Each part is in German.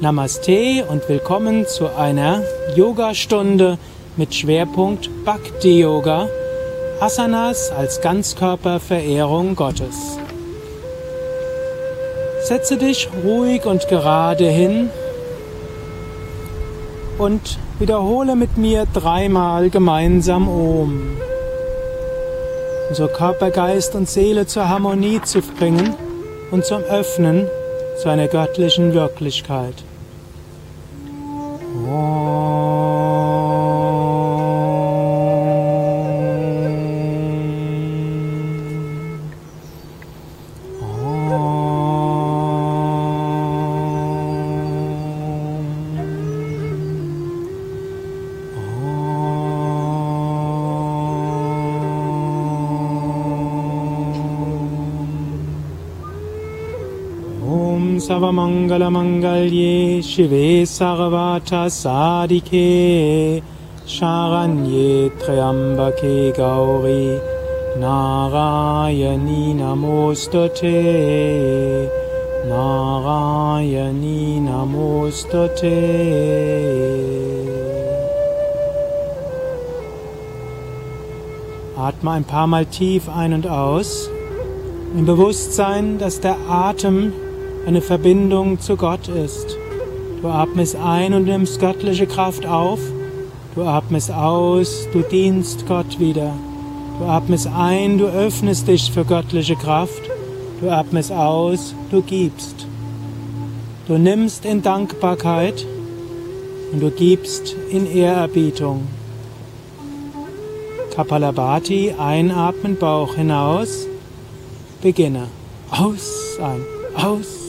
Namaste und willkommen zu einer Yogastunde mit Schwerpunkt Bhakti Yoga, Asanas als Ganzkörperverehrung Gottes. Setze dich ruhig und gerade hin und wiederhole mit mir dreimal gemeinsam Om. Unser Körper, Geist und Seele zur Harmonie zu bringen und zum Öffnen zu einer göttlichen Wirklichkeit. Oh. सर्वमङ्गलमङ्गल्ये शिवे सर्वर्थसादिके शरण्ये त्र्यम्बके गौरी नारायणी नमोऽस्तु ते नारायणी नमोऽस्तु ते Atme ein paar Mal tief ein und aus, im Bewusstsein, dass der Atem eine Verbindung zu Gott ist. Du atmest ein und nimmst göttliche Kraft auf. Du atmest aus, du dienst Gott wieder. Du atmest ein, du öffnest dich für göttliche Kraft. Du atmest aus, du gibst. Du nimmst in Dankbarkeit und du gibst in Ehrerbietung. Kapalabhati, einatmen, Bauch hinaus. Beginne. Aus, ein, aus,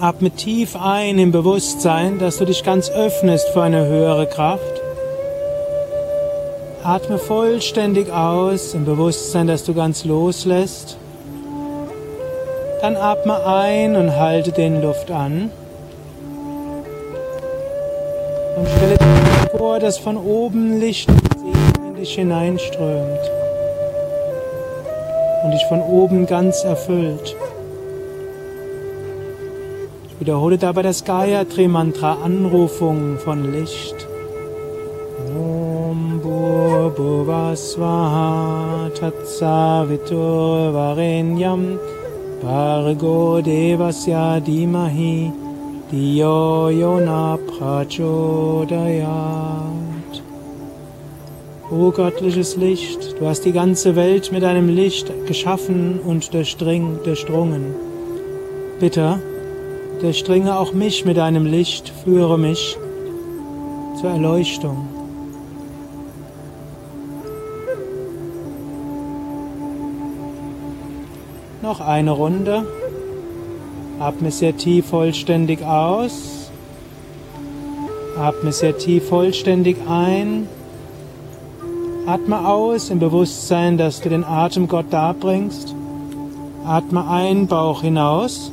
Atme tief ein im Bewusstsein, dass du dich ganz öffnest für eine höhere Kraft. Atme vollständig aus im Bewusstsein, dass du ganz loslässt. Dann atme ein und halte den Luft an. Und stelle dir vor, dass von oben Licht in dich hineinströmt und dich von oben ganz erfüllt. Wiederhole dabei das Gayatri Mantra Anrufung von Licht. Om Bhuvasvaha Tatsavitur Varenyam Bhargo Devasya Dimahi Diyo Yona Prachodayat O göttliches Licht, du hast die ganze Welt mit deinem Licht geschaffen und durchdrungen. Bitte, Durchdringe auch mich mit deinem Licht, führe mich zur Erleuchtung. Noch eine Runde. Atme sehr tief vollständig aus. Atme sehr tief vollständig ein. Atme aus im Bewusstsein, dass du den Atem Gott darbringst. Atme ein, Bauch hinaus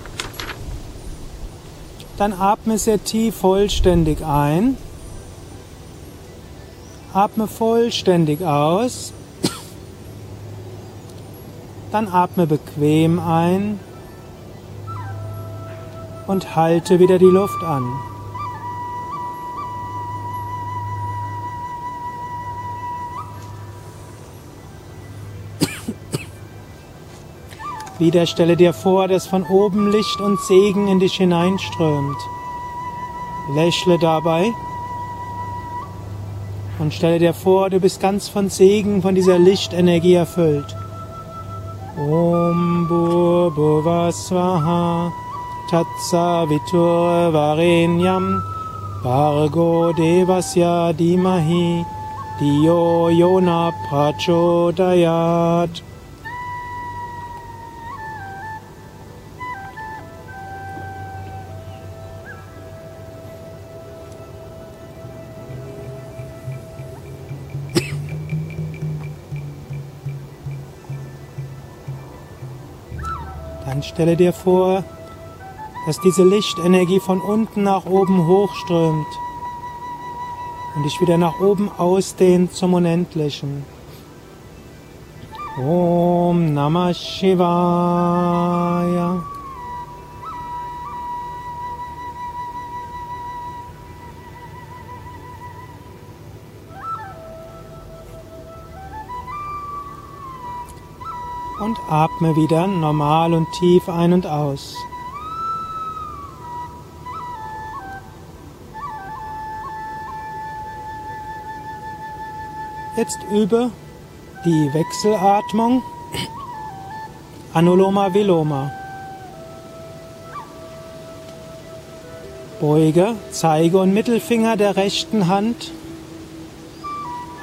Dann atme sehr tief vollständig ein. Atme vollständig aus. Dann atme bequem ein und halte wieder die Luft an. Wieder stelle dir vor, dass von oben Licht und Segen in dich hineinströmt. Lächle dabei Und stelle dir vor, du bist ganz von Segen, von dieser Lichtenergie erfüllt. Om Bhurva Swaha Tatsavitur Varenyam Bargo Devasya Dimahi Diyo Yona Prachodayat stelle dir vor, dass diese Lichtenergie von unten nach oben hochströmt und dich wieder nach oben ausdehnt zum Unendlichen. Om Namah Shivaya. Und atme wieder normal und tief ein und aus. Jetzt übe die Wechselatmung Anuloma Viloma. Beuge Zeige und Mittelfinger der rechten Hand.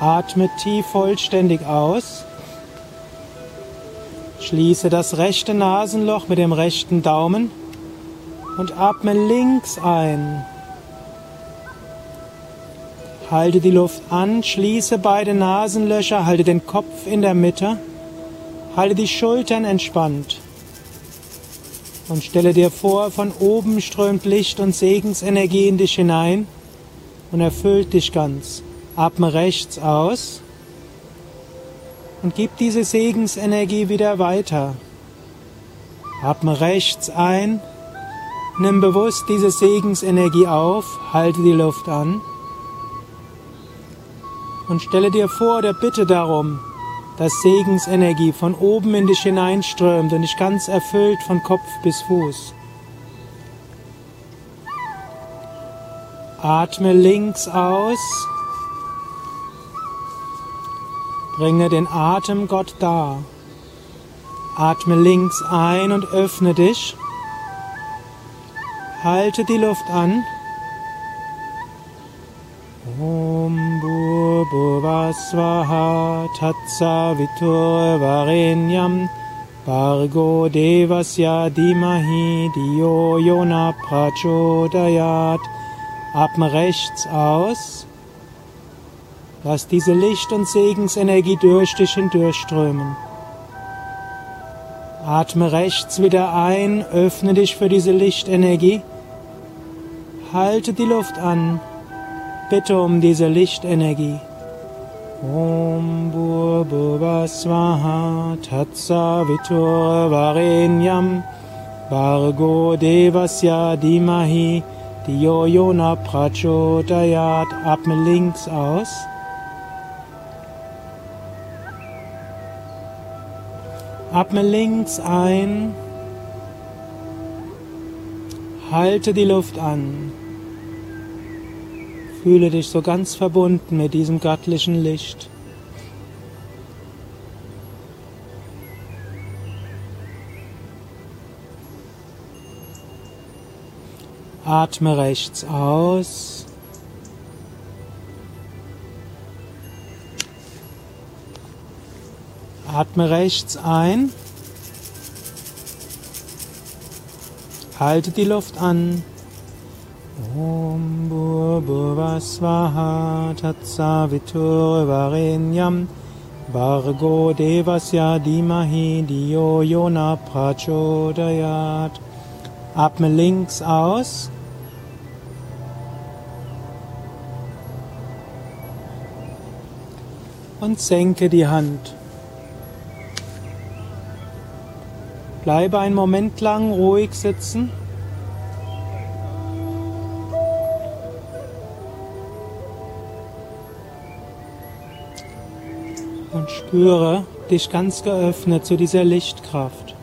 Atme tief vollständig aus. Schließe das rechte Nasenloch mit dem rechten Daumen und atme links ein. Halte die Luft an, schließe beide Nasenlöcher, halte den Kopf in der Mitte, halte die Schultern entspannt und stelle dir vor, von oben strömt Licht und Segensenergie in dich hinein und erfüllt dich ganz. Atme rechts aus und gib diese Segensenergie wieder weiter. Atme rechts ein, nimm bewusst diese Segensenergie auf, halte die Luft an und stelle dir vor oder bitte darum, dass Segensenergie von oben in dich hineinströmt und dich ganz erfüllt von Kopf bis Fuß. Atme links aus Bringe den Atem Gott dar. Atme links ein und öffne dich. Halte die Luft an. Om Bhurvasvaha Tatsa Vitur Varenyam Bargo Devasya Dimahi Diyo Yona Prachodayat Atme rechts aus. Lass diese Licht- und Segensenergie durch dich hindurchströmen. Atme rechts wieder ein, öffne dich für diese Lichtenergie. Halte die Luft an. Bitte um diese Lichtenergie. Om Bhurva Swaha Tatsa Vitur Varenyam Vargo Devasya Dimahi Diyo Yona Prachodayat Atme links aus. Atme links ein. Halte die Luft an. Fühle dich so ganz verbunden mit diesem göttlichen Licht. Atme rechts aus. Atme rechts ein. Halte die Luft an. Om Bhurva Swaha Tatsavitur Varenyam Vargo Devasya Dimahi Diyo Yona Prachodayat Atme links aus. Und senke die Hand. Bleibe einen Moment lang ruhig sitzen. Und spüre dich ganz geöffnet zu dieser Lichtkraft.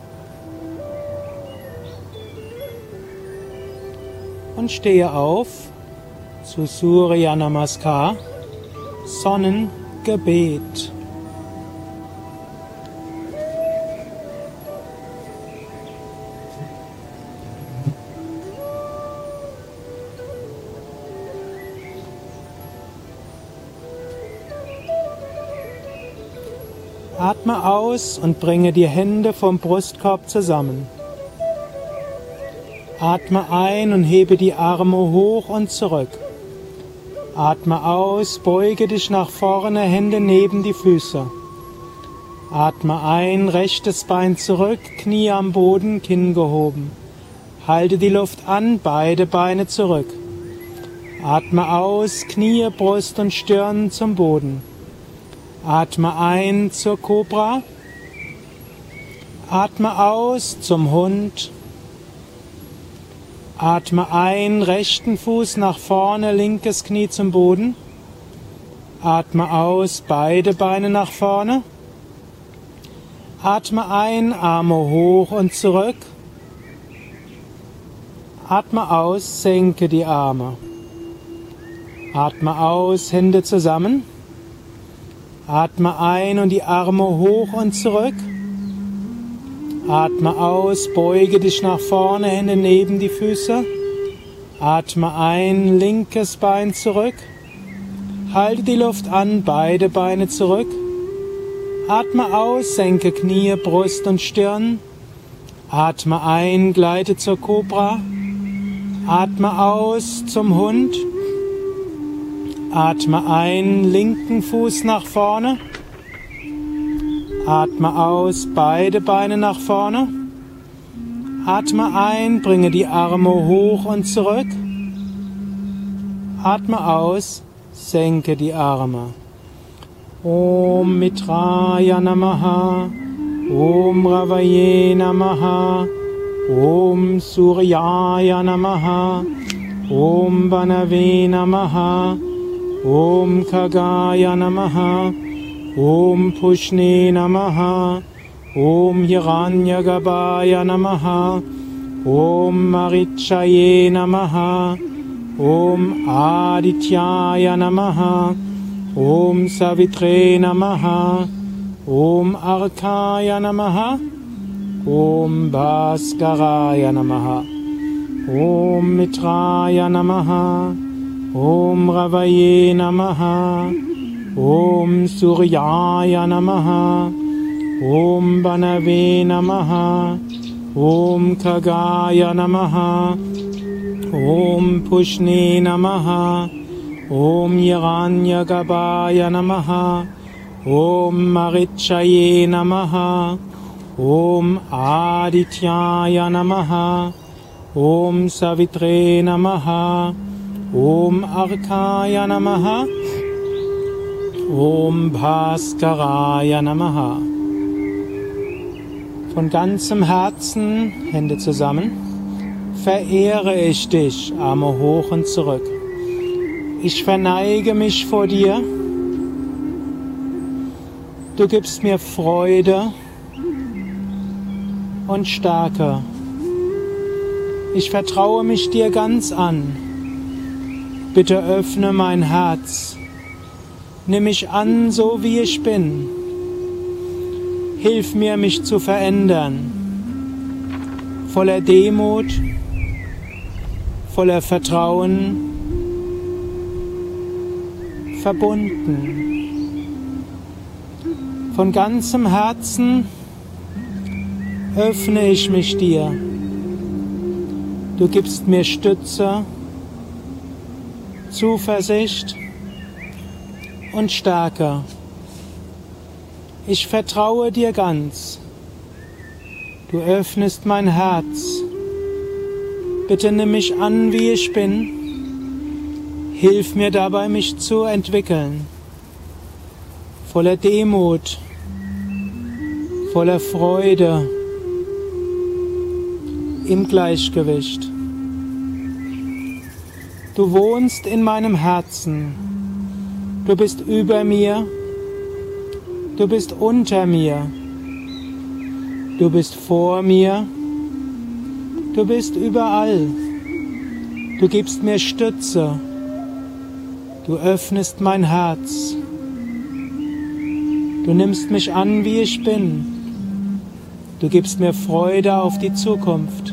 Und stehe auf zu Surya Namaskar. Sonnengebet. Atme aus und bringe die Hände vom Brustkorb zusammen. Atme ein und hebe die Arme hoch und zurück. Atme aus, beuge dich nach vorne, Hände neben die Füße. Atme ein, rechtes Bein zurück, Knie am Boden, Kinn gehoben. Halte die Luft an, beide Beine zurück. Atme aus, Knie, Brust und Stirn zum Boden. Atme ein zur Kobra. Atme aus zum Hund. Atme ein, rechten Fuß nach vorne, linkes Knie zum Boden. Atme aus, beide Beine nach vorne. Atme ein, Arme hoch und zurück. Atme aus, senke die Arme. Atme aus, Hände zusammen. Atme ein und die Arme hoch und zurück. Atme aus, beuge dich nach vorne, Hände neben die Füße. Atme ein, linkes Bein zurück. Halte die Luft an, beide Beine zurück. Atme aus, senke Knie, Brust und Stirn. Atme ein, gleite zur Kobra. Atme aus zum Hund. Atme ein, linken Fuß nach vorne. Atme aus, beide Beine nach vorne. Atme ein, bringe die Arme hoch und zurück. Atme aus, senke die Arme. Om Mitraya Namaha, Om Ravaye Namaha, Om Suryaya Namaha, Om Banave Namaha, ॐ खगाय नमः। ॐ पुष्णे नमः। ॐ यगान्यगपाय नमः। ॐ महिक्षये नमः। ॐ आदित्याय नमः। ॐ सवित्रे नमः। ॐ अखाय नमः। ॐ भास्कराय नमः। ॐ मित्राय नमः। ॐ रवये नमः ॐ सूर्याय नमः ॐ वनवे नमः ॐ खगाय नमः ॐ पुष्णे नमः ॐ यगान्यगपाय नमः ॐ महिक्षये नमः ॐ आदित्याय नमः ॐ सवित्रे नमः Om Arkaya Namaha, Om Bhaskaraya Namaha. Von ganzem Herzen, Hände zusammen, verehre ich dich, Arme hoch und zurück. Ich verneige mich vor dir. Du gibst mir Freude und Stärke. Ich vertraue mich dir ganz an. Bitte öffne mein Herz Nimm mich an, so wie ich bin. Hilf mir, mich zu verändern. Voller Demut, voller Vertrauen, verbunden. Von ganzem Herzen öffne ich mich dir. Du gibst mir Stütze, Zuversicht, und stärker. Ich vertraue dir ganz. Du öffnest mein Herz. Bitte nimm mich an, wie ich bin. Hilf mir dabei, mich zu entwickeln. Voller Demut, voller Freude, im Gleichgewicht. Du wohnst in meinem Herzen. Du bist über mir. Du bist unter mir. Du bist vor mir. Du bist überall. Du gibst mir Stütze. Du öffnest mein Herz. Du nimmst mich an, wie ich bin. Du gibst mir Freude auf die Zukunft.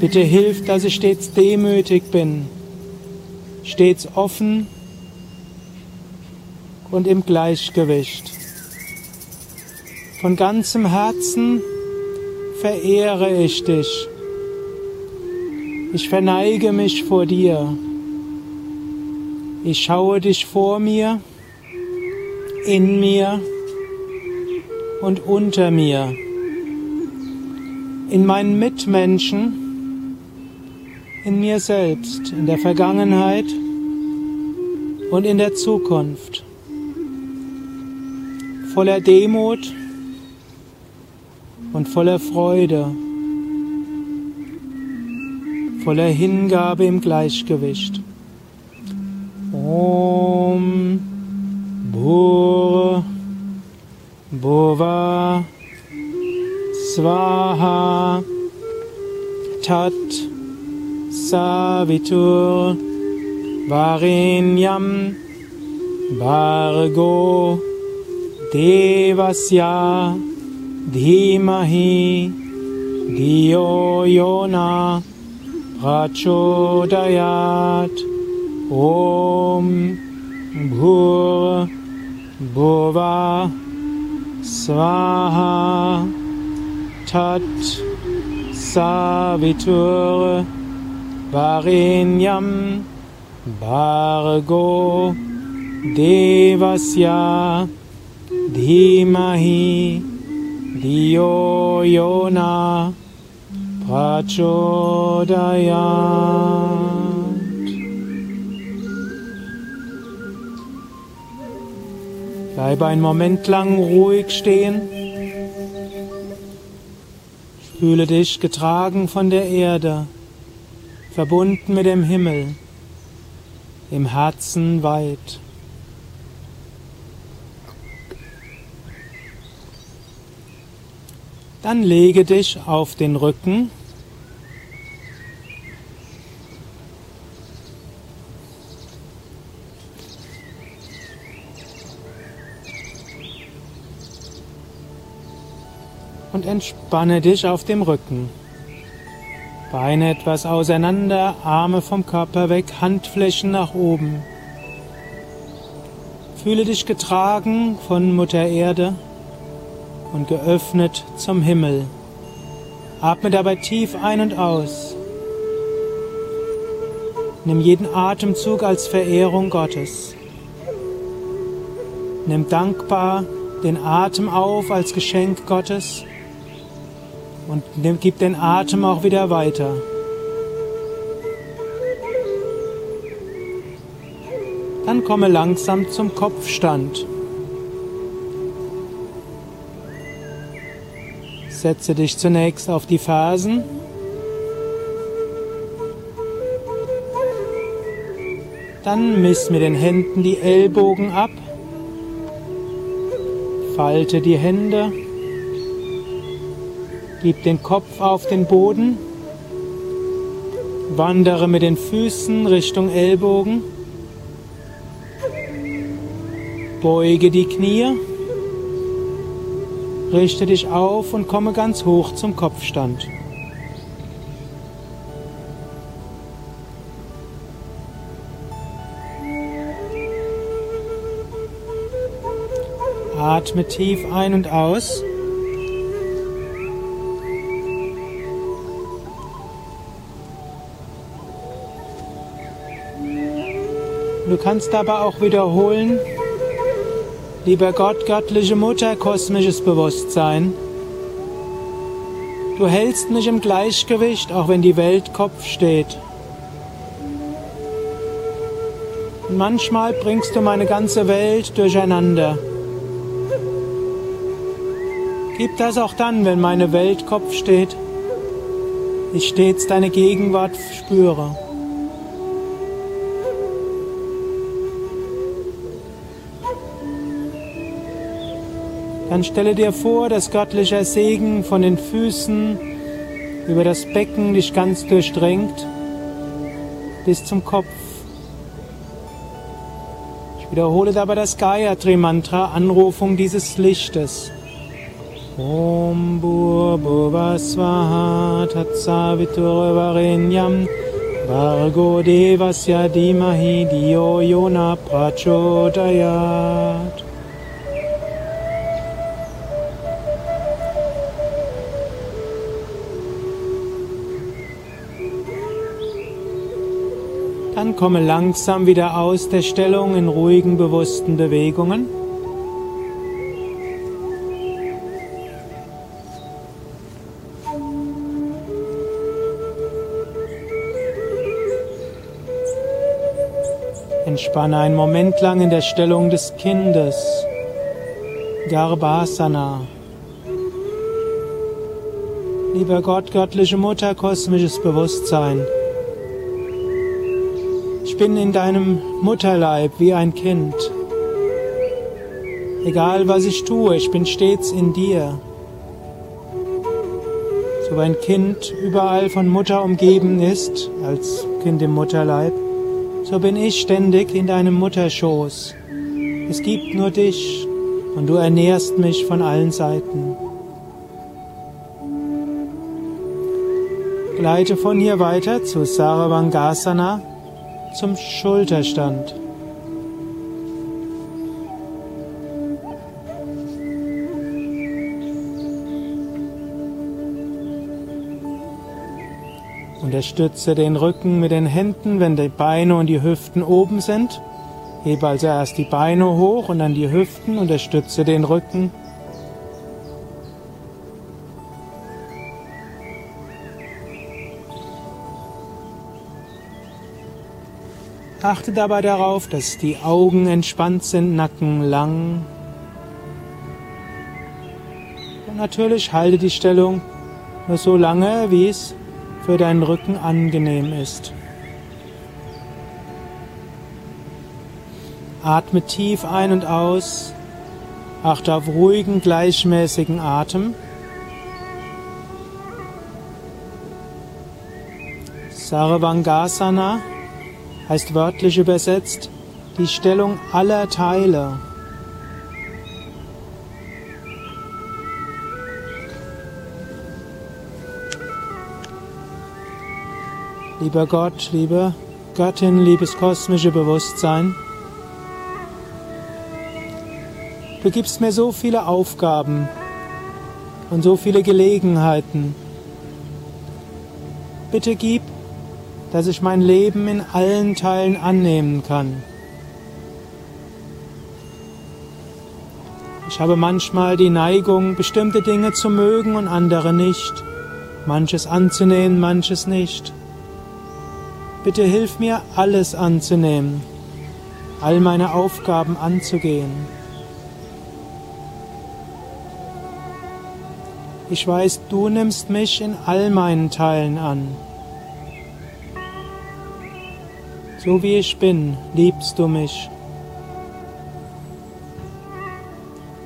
Bitte hilf, dass ich stets demütig bin, stets offen und im Gleichgewicht. Von ganzem Herzen verehre ich dich. Ich verneige mich vor dir. Ich schaue dich vor mir, in mir und unter mir, in meinen Mitmenschen, in mir selbst, in der Vergangenheit und in der Zukunft, voller Demut und voller Freude, voller Hingabe im Gleichgewicht. Om Bhur Bhuva Swaha Tat सावितुः भगिन्यं भागो देवस्य धीमहि धियो यो न प्रचोदयात् ॐ भू भुवा स्वाहा षट् सावितुः Varinyam Bargo Devasya Dhimahi Dio Yona Prachodayat Bleibe einen Moment lang ruhig stehen. Fühle dich getragen von der Erde, verbunden mit dem Himmel, im Herzen weit. Dann lege dich auf den Rücken und entspanne dich auf dem Rücken. Beine etwas auseinander, Arme vom Körper weg, Handflächen nach oben. Fühle dich getragen von Mutter Erde und geöffnet zum Himmel. Atme dabei tief ein und aus. Nimm jeden Atemzug als Verehrung Gottes. Nimm dankbar den Atem auf als Geschenk Gottes und gib den Atem auch wieder weiter. Dann komme langsam zum Kopfstand. Setze dich zunächst auf die Fersen. Dann miss mit den Händen die Ellbogen ab. Falte die Hände. Gib den Kopf auf den Boden. Wandere mit den Füßen Richtung Ellbogen. Beuge die Knie. Richte dich auf und komme ganz hoch zum Kopfstand. Atme tief ein und aus. Du kannst aber auch wiederholen, lieber Gott, göttliche Mutter, kosmisches Bewusstsein, du hältst mich im Gleichgewicht, auch wenn die Welt Kopf steht. Und manchmal bringst du meine ganze Welt durcheinander. Gib das auch dann, wenn meine Welt Kopf steht, ich stets deine Gegenwart spüre. Dann stelle dir vor, dass göttlicher Segen von den Füßen über das Becken dich ganz durchdrängt bis zum Kopf. Wiederhole dabei das Gayatri Mantra, Anrufung dieses Lichtes. Om Bhur Swaha Tatsavitur Varenyam Vargo Devasya Dimahi Dio Yona Prachodayat komme langsam wieder aus der Stellung in ruhigen, bewussten Bewegungen. Entspanne einen Moment lang in der Stellung des Kindes. Garbhasana. Lieber Gott, göttliche Mutter, kosmisches Bewusstsein bin in deinem Mutterleib wie ein Kind. Egal was ich tue, ich bin stets in dir. So wie ein Kind überall von Mutter umgeben ist, als Kind im Mutterleib, so bin ich ständig in deinem Mutterschoß. Es gibt nur dich und du ernährst mich von allen Seiten. Gleite von hier weiter zu Saravangasana, zum Schulterstand. Unterstütze den Rücken mit den Händen, wenn die Beine und die Hüften oben sind. Hebe also erst die Beine hoch und dann die Hüften, unterstütze den Rücken. Achte dabei darauf, dass die Augen entspannt sind, Nacken lang. Und natürlich halte die Stellung nur so lange, wie es für deinen Rücken angenehm ist. Atme tief ein und aus. Achte auf ruhigen, gleichmäßigen Atem. Sarvangasana heißt wörtlich übersetzt die Stellung aller Teile. Lieber Gott, liebe Göttin, liebes kosmische Bewusstsein, du gibst mir so viele Aufgaben und so viele Gelegenheiten. Bitte gib dass ich mein Leben in allen Teilen annehmen kann. Ich habe manchmal die Neigung, bestimmte Dinge zu mögen und andere nicht, manches anzunehmen, manches nicht. Bitte hilf mir, alles anzunehmen, all meine Aufgaben anzugehen. Ich weiß, du nimmst mich in all meinen Teilen an. So wie ich bin, liebst du mich.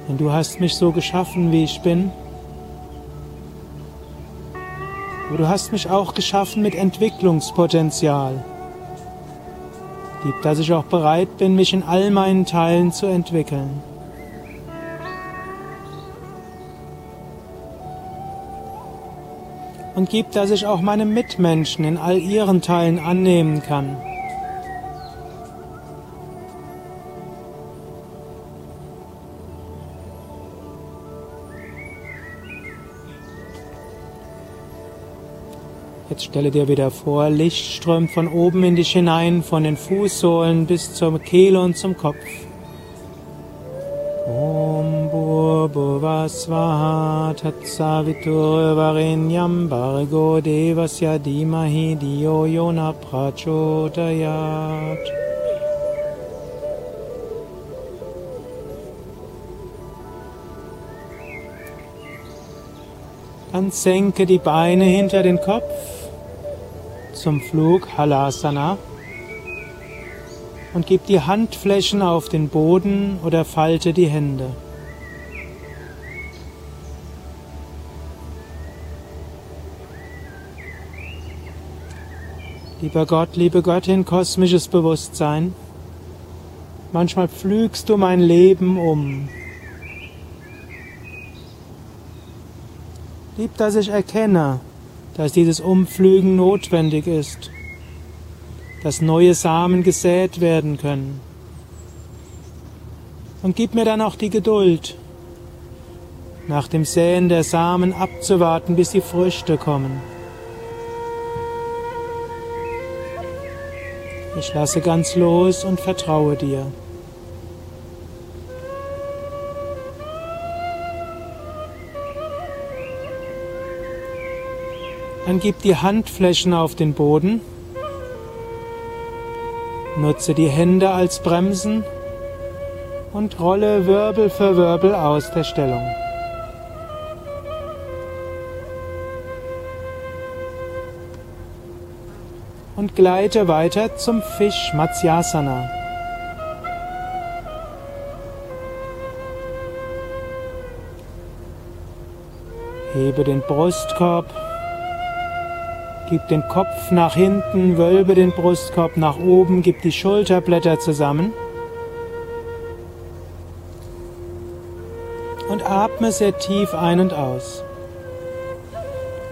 Denn du hast mich so geschaffen, wie ich bin. Aber du hast mich auch geschaffen mit Entwicklungspotenzial. Lieb, dass ich auch bereit bin, mich in all meinen Teilen zu entwickeln. Und gib, dass ich auch meine Mitmenschen in all ihren Teilen annehmen kann. Jetzt stelle dir wieder vor, Licht strömt von oben in dich hinein, von den Fußsohlen bis zur Kehle und zum Kopf. Om Bhurbuva Svaha Tatsavitur Varenyam Bargo Devasya Dimahi Dio Yona Prachodayat Dann senke die Beine hinter den Kopf zum Flug Halasana und gib die Handflächen auf den Boden oder falte die Hände. Lieber Gott, liebe Göttin, kosmisches Bewusstsein, Manchmal pflügst du mein Leben um. Lieb, dass ich erkenne, dass dieses Umpflügen notwendig ist, dass neue Samen gesät werden können. Und gib mir dann auch die Geduld, nach dem Säen der Samen abzuwarten, bis die Früchte kommen. Ich lasse ganz los und vertraue dir. Dann gib die Handflächen auf den Boden. Nutze die Hände als Bremsen und rolle Wirbel für Wirbel aus der Stellung. Und gleite weiter zum Fisch Matsyasana. Hebe den Brustkorb Gib den Kopf nach hinten, wölbe den Brustkorb nach oben, gib die Schulterblätter zusammen. Und atme sehr tief ein und aus.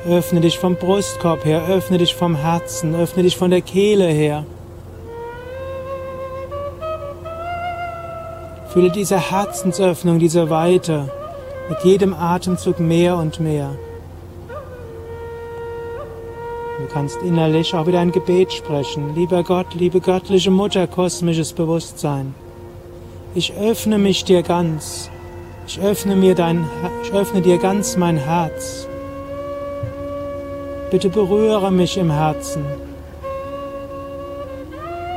Öffne dich vom Brustkorb her, öffne dich vom Herzen, öffne dich von der Kehle her. Fühle diese Herzensöffnung, diese Weite, mit jedem Atemzug mehr und mehr. Kannst innerlich auch wieder ein Gebet sprechen. Lieber Gott, liebe göttliche Mutter, kosmisches Bewusstsein. Ich öffne mich dir ganz. Ich öffne mir dein, ich öffne dir ganz mein Herz. Bitte berühre mich im Herzen.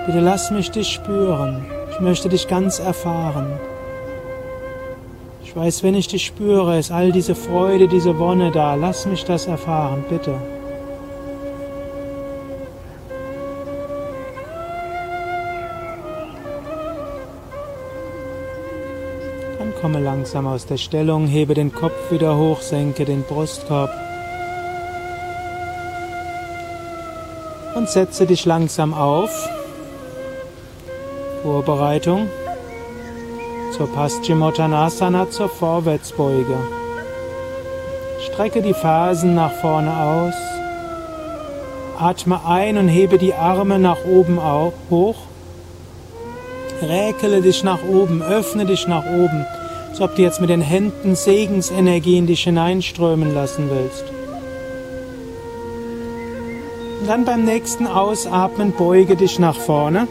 Bitte lass mich dich spüren. Ich möchte dich ganz erfahren. Ich weiß, wenn ich dich spüre, ist all diese Freude, diese Wonne da. Lass mich das erfahren, bitte. Komme langsam aus der Stellung, hebe den Kopf wieder hoch, senke den Brustkorb und setze dich langsam auf. Vorbereitung zur Paschimottanasana, zur Vorwärtsbeuge. Strecke die Fersen nach vorne aus. Atme ein und hebe die Arme nach oben hoch. Räkele dich nach oben, öffne dich nach oben als ob du jetzt mit den Händen Segensenergie in dich hineinströmen lassen willst. Und dann beim nächsten Ausatmen beuge dich nach vorne.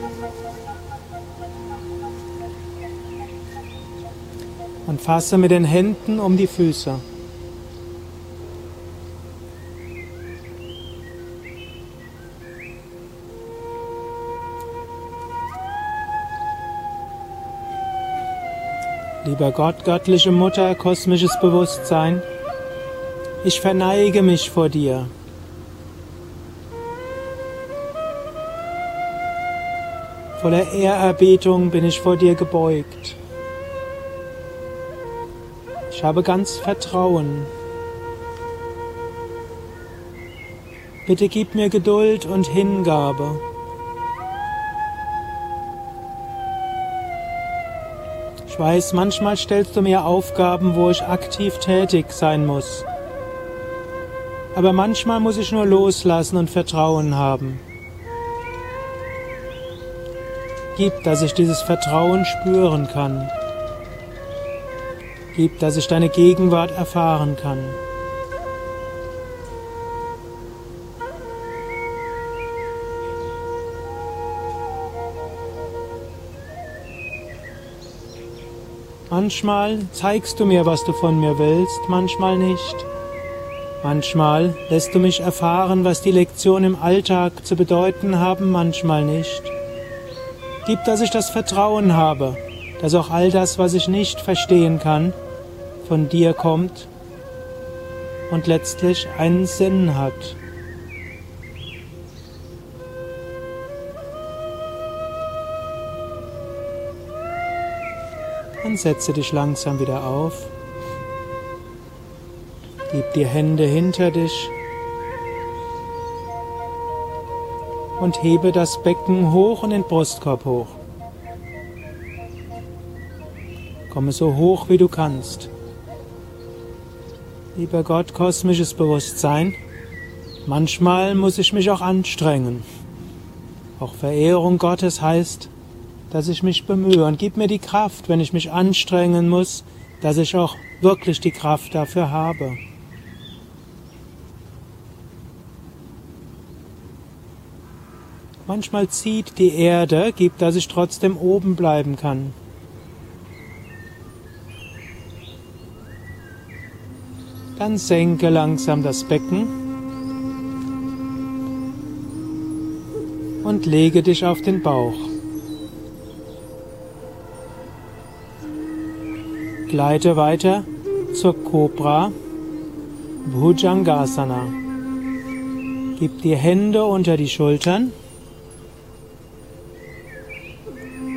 Und fasse mit den Händen um die Füße. Lieber Gott, göttliche Mutter, kosmisches Bewusstsein, ich verneige mich vor dir. Voller Ehrerbietung bin ich vor dir gebeugt. Ich habe ganz Vertrauen. Bitte gib mir Geduld und Hingabe. Ich weiß, manchmal stellst du mir Aufgaben, wo ich aktiv tätig sein muss. Aber manchmal muss ich nur loslassen und Vertrauen haben. Gib, dass ich dieses Vertrauen spüren kann. Gib, dass ich deine Gegenwart erfahren kann. Manchmal zeigst du mir, was du von mir willst, manchmal nicht. Manchmal lässt du mich erfahren, was die Lektionen im Alltag zu bedeuten haben, manchmal nicht. Gib, dass ich das Vertrauen habe, dass auch all das, was ich nicht verstehen kann, von dir kommt und letztlich einen Sinn hat. Dann setze dich langsam wieder auf. Gib die Hände hinter dich und hebe das Becken hoch und den Brustkorb hoch. Komme so hoch wie du kannst. Lieber Gott, kosmisches Bewusstsein, manchmal muss ich mich auch anstrengen. Auch Verehrung Gottes heißt, dass ich mich bemühe und gib mir die Kraft, wenn ich mich anstrengen muss, dass ich auch wirklich die Kraft dafür habe. Manchmal zieht die Erde, gibt, dass ich trotzdem oben bleiben kann. Dann senke langsam das Becken und lege dich auf den Bauch. Gleite weiter zur Cobra Bhujangasana. Gib die Hände unter die Schultern.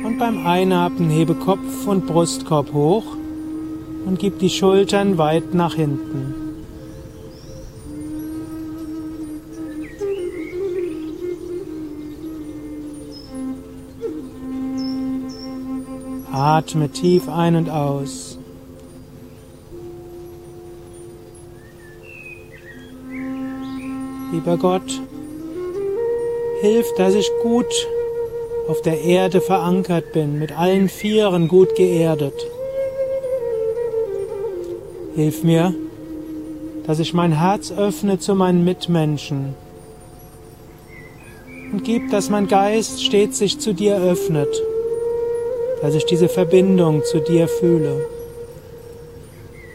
Und beim Einatmen hebe Kopf und Brustkorb hoch und gib die Schultern weit nach hinten. Atme tief ein und aus. Lieber Gott, hilf, dass ich gut auf der Erde verankert bin, mit allen Vieren gut geerdet. Hilf mir, dass ich mein Herz öffne zu meinen Mitmenschen und gib, dass mein Geist stets sich zu dir öffnet, dass ich diese Verbindung zu dir fühle.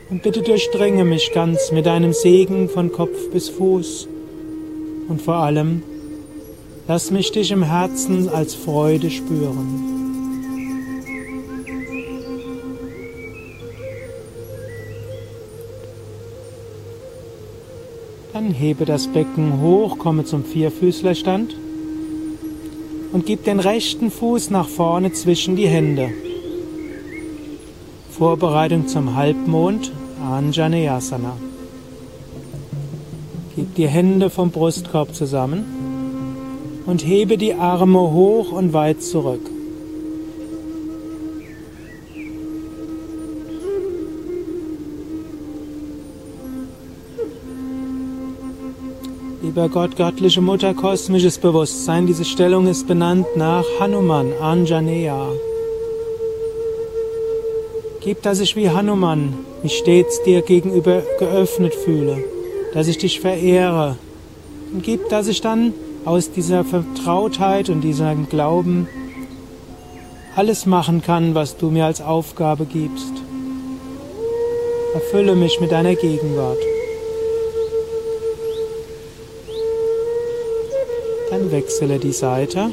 Und bitte durchdringe mich ganz mit deinem Segen von Kopf bis Fuß und vor allem Lass mich dich im Herzen als Freude spüren. Dann hebe das Becken hoch, komme zum Vierfüßlerstand und gib den rechten Fuß nach vorne zwischen die Hände. Vorbereitung zum Halbmond, Anjaneyasana. Gib die Hände vom Brustkorb zusammen und hebe die Arme hoch und weit zurück. Lieber Gott, göttliche Mutter, kosmisches Bewusstsein, diese Stellung ist benannt nach Hanuman, Anjaneya. Gib, dass ich wie Hanuman mich stets dir gegenüber geöffnet fühle, dass ich dich verehre und gib, dass ich dann aus dieser Vertrautheit und diesem Glauben alles machen kann, was du mir als Aufgabe gibst. Erfülle mich mit deiner Gegenwart. Dann wechsle die Seite.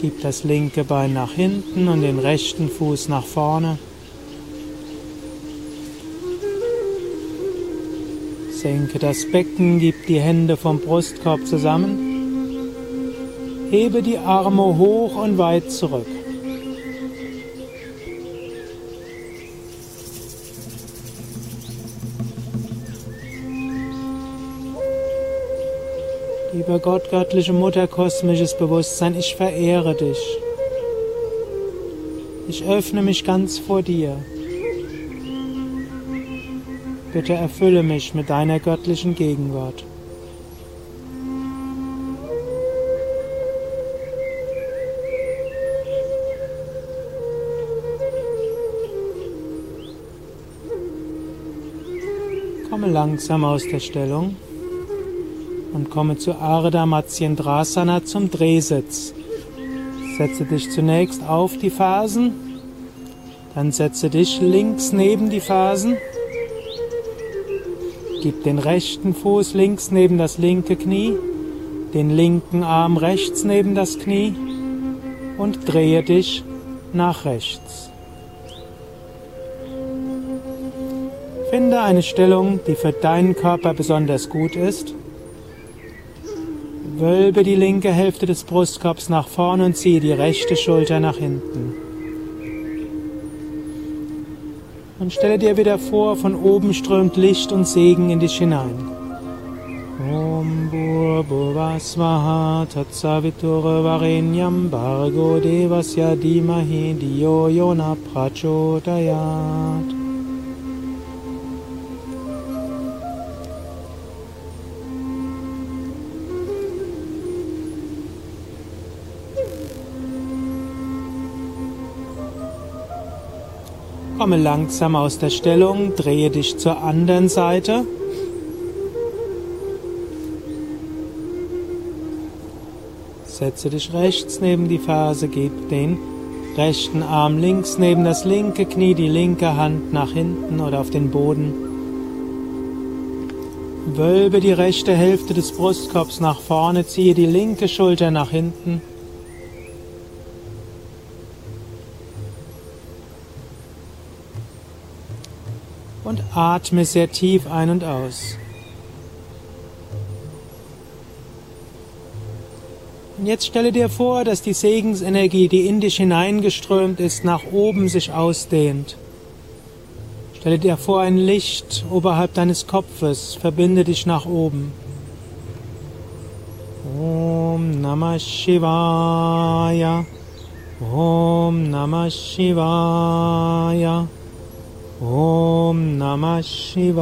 Gib das linke Bein nach hinten und den rechten Fuß nach vorne. Senke das Becken, gib die Hände vom Brustkorb zusammen. Hebe die Arme hoch und weit zurück. Lieber Gott, göttliche Mutter, kosmisches Bewusstsein, ich verehre dich. Ich öffne mich ganz vor dir. Bitte erfülle mich mit deiner göttlichen Gegenwart. Komme langsam aus der Stellung und komme zu Ardha Matsyendrasana zum Drehsitz. Setze dich zunächst auf die Fasen, dann setze dich links neben die Fasen Gib den rechten Fuß links neben das linke Knie, den linken Arm rechts neben das Knie und drehe dich nach rechts. Finde eine Stellung, die für deinen Körper besonders gut ist. Wölbe die linke Hälfte des Brustkorbs nach vorne und ziehe die rechte Schulter nach hinten. Und stelle dir wieder vor, von oben strömt Licht und Segen in dich hinein. Om Bhurбhuvasvaha Tatsaviturvarenyam Bhargo Devasya Dhimahi Diyo Yona Prachodayat Komme langsam aus der Stellung, drehe dich zur anderen Seite. Setze dich rechts neben die Ferse, gib den rechten Arm links neben das linke Knie, die linke Hand nach hinten oder auf den Boden. Wölbe die rechte Hälfte des Brustkorbs nach vorne, ziehe die linke Schulter nach hinten. Atme sehr tief ein und aus. Und jetzt stelle dir vor, dass die Segensenergie, die in dich hineingeströmt ist, nach oben sich ausdehnt. Stelle dir vor, ein Licht oberhalb deines Kopfes, verbinde dich nach oben. Om Namah Shivaya. Om Namah Shivaya. Om Namah Shivaya.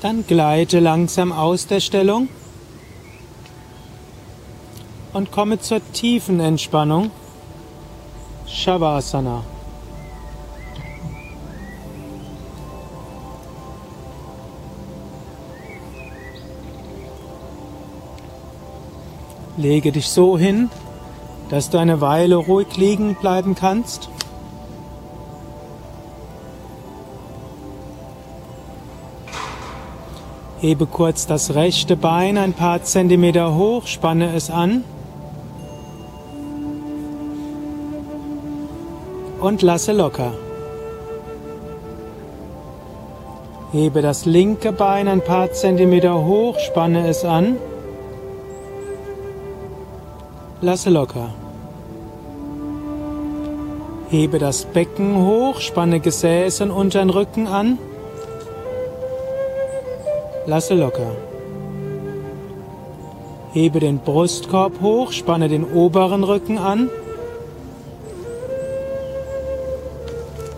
Dann gleite langsam aus der Stellung und komme zur tiefen Entspannung. Shavasana. Lege dich so hin, dass du eine Weile ruhig liegen bleiben kannst. Hebe kurz das rechte Bein ein paar Zentimeter hoch, spanne es an. Und lasse locker. Hebe das linke Bein ein paar Zentimeter hoch, spanne es an. Lasse locker. Hebe das Becken hoch, spanne Gesäß und unteren Rücken an. Lasse locker. Hebe den Brustkorb hoch, spanne den oberen Rücken an.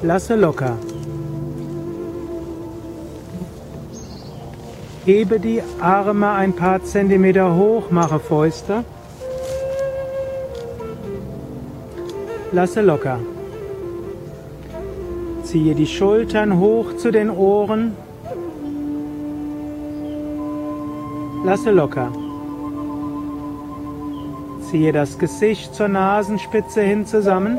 Lasse locker. Hebe die Arme ein paar Zentimeter hoch, mache Fäuste. Lasse locker. Ziehe die Schultern hoch zu den Ohren. Lasse locker. Ziehe das Gesicht zur Nasenspitze hin zusammen.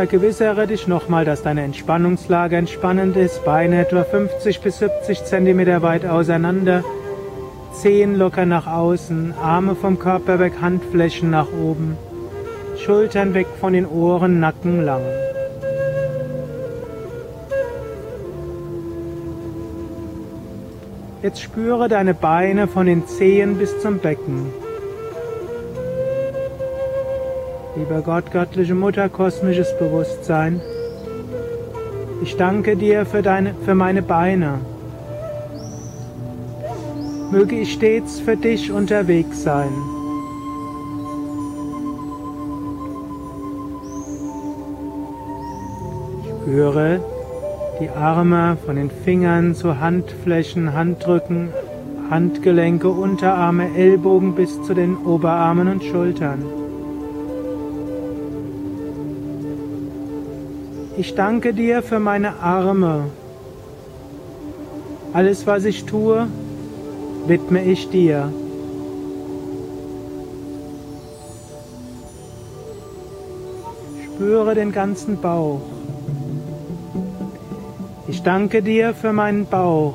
Vergewissere dich nochmal, dass deine Entspannungslage entspannend ist, Beine etwa 50 bis 70 cm weit auseinander, Zehen locker nach außen, Arme vom Körper weg, Handflächen nach oben, Schultern weg von den Ohren, Nacken lang. Jetzt spüre deine Beine von den Zehen bis zum Becken. Lieber Gott, göttliche Mutter, kosmisches Bewusstsein, ich danke dir für, deine, für meine Beine. Möge ich stets für dich unterwegs sein. Ich spüre die Arme von den Fingern zu Handflächen, Handrücken, Handgelenke, Unterarme, Ellbogen bis zu den Oberarmen und Schultern. Ich danke dir für meine Arme. Alles, was ich tue, widme ich dir. Spüre den ganzen Bauch. Ich danke dir für meinen Bauch.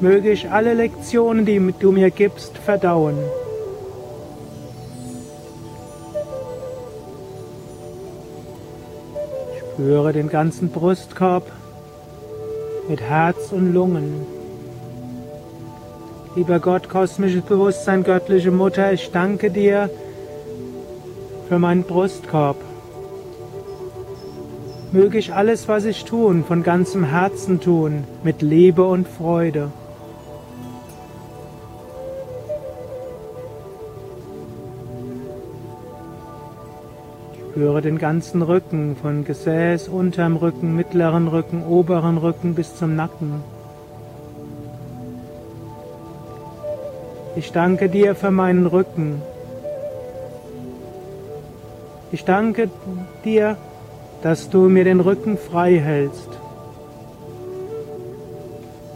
Möge ich alle Lektionen, die du mir gibst, verdauen. Spüre den ganzen Brustkorb mit Herz und Lungen. Lieber Gott, kosmisches Bewusstsein, göttliche Mutter, ich danke dir für meinen Brustkorb. Möge ich alles, was ich tun, von ganzem Herzen tun, mit Liebe und Freude. Spüre den ganzen Rücken, von Gesäß, unterm Rücken, mittleren Rücken, oberen Rücken bis zum Nacken. Ich danke dir für meinen Rücken. Ich danke dir, dass du mir den Rücken frei hältst.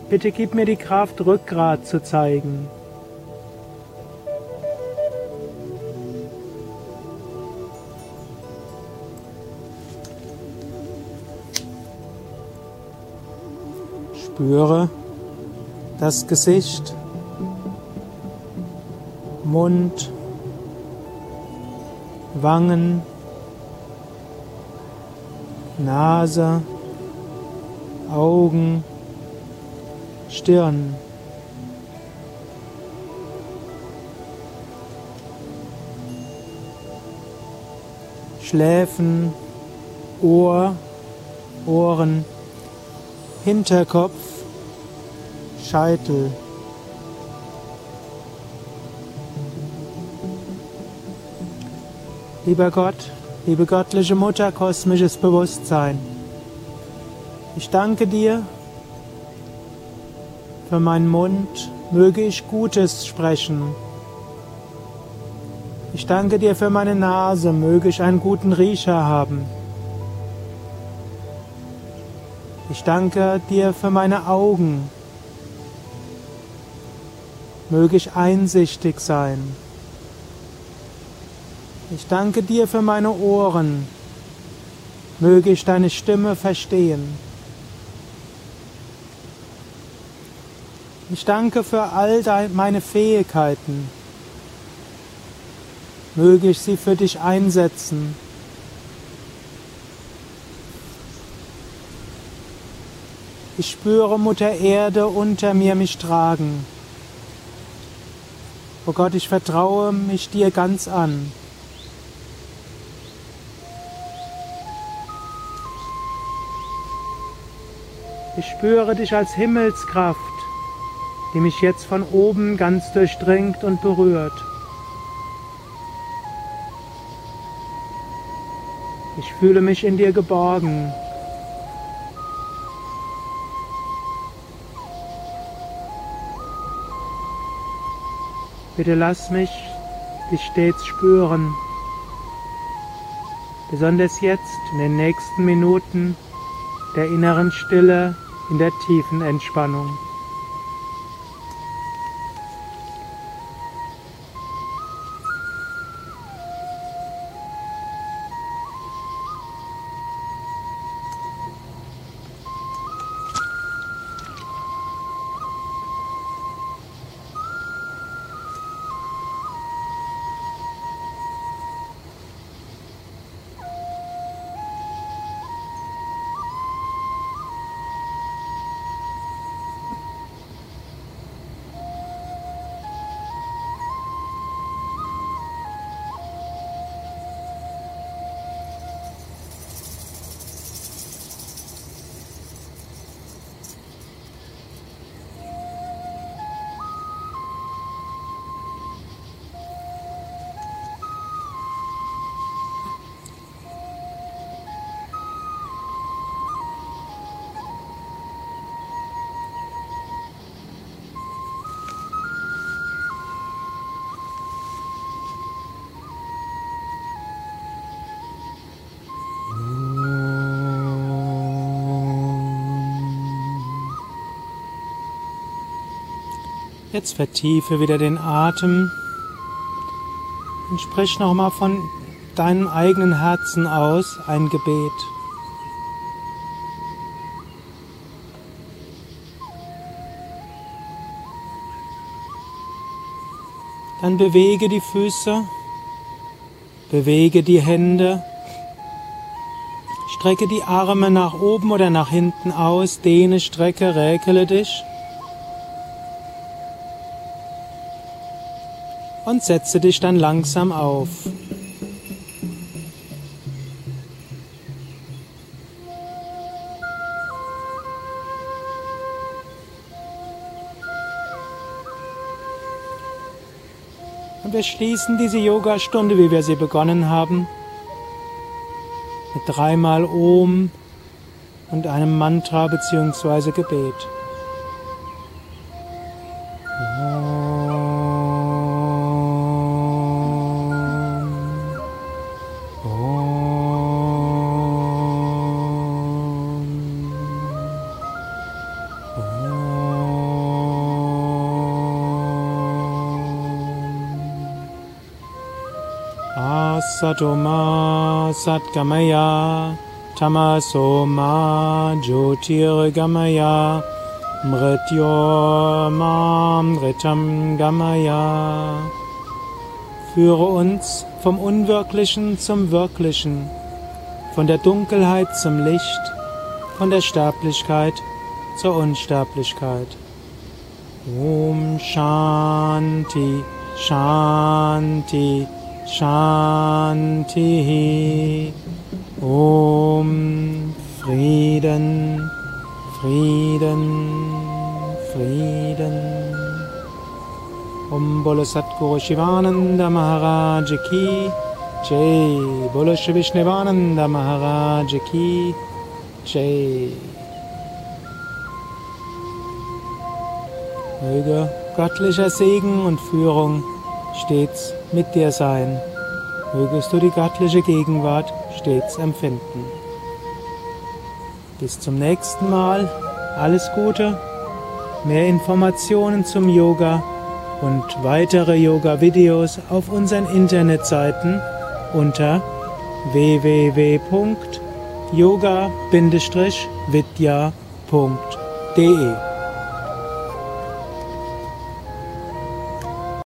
Bitte gib mir die Kraft, Rückgrat zu zeigen. Spüre das Gesicht, Mund, Wangen, Nase, Augen, Stirn. Schläfen, Ohr, Ohren. Hinterkopf, Scheitel. Lieber Gott, liebe göttliche Mutter, kosmisches Bewusstsein, ich danke dir für meinen Mund, möge ich Gutes sprechen. Ich danke dir für meine Nase, möge ich einen guten Riecher haben. Ich danke dir für meine Augen. Möge ich einsichtig sein. Ich danke dir für meine Ohren. Möge ich deine Stimme verstehen. Ich danke für all meine Fähigkeiten. Möge ich sie für dich einsetzen. Ich spüre Mutter Erde unter mir mich tragen. O oh Gott, ich vertraue mich dir ganz an. Ich spüre dich als Himmelskraft, die mich jetzt von oben ganz durchdringt und berührt. Ich fühle mich in dir geborgen. Bitte lass mich dich stets spüren, besonders jetzt in den nächsten Minuten der inneren Stille, in der tiefen Entspannung. Jetzt vertiefe wieder den Atem und sprich nochmal von deinem eigenen Herzen aus ein Gebet. Dann bewege die Füße, bewege die Hände, strecke die Arme nach oben oder nach hinten aus, dehne, strecke, räkele dich. Und setze dich dann langsam auf. Und wir schließen diese Yogastunde, wie wir sie begonnen haben, mit dreimal Om und einem Mantra bzw. Gebet. Satoma Satgamaya Tamasoma Jyotirgamaya Mrityoma Mritam Gamaya Führe uns vom Unwirklichen zum Wirklichen, von der Dunkelheit zum Licht, von der Sterblichkeit zur Unsterblichkeit. Om Shanti Shanti Shanti. Om Frieden, Frieden, Frieden. Om Bolo Satguru Shivananda Maharaj Ki Jai. Bolo Shri Vishnevananda Maharaj Ki Jai. Möge göttlicher Segen und Führung stets mit dir sein. Mögest du die göttliche Gegenwart stets empfinden. Bis zum nächsten Mal. Alles Gute. Mehr Informationen zum Yoga und weitere Yoga-Videos auf unseren Internetseiten unter www.yoga-vidya.de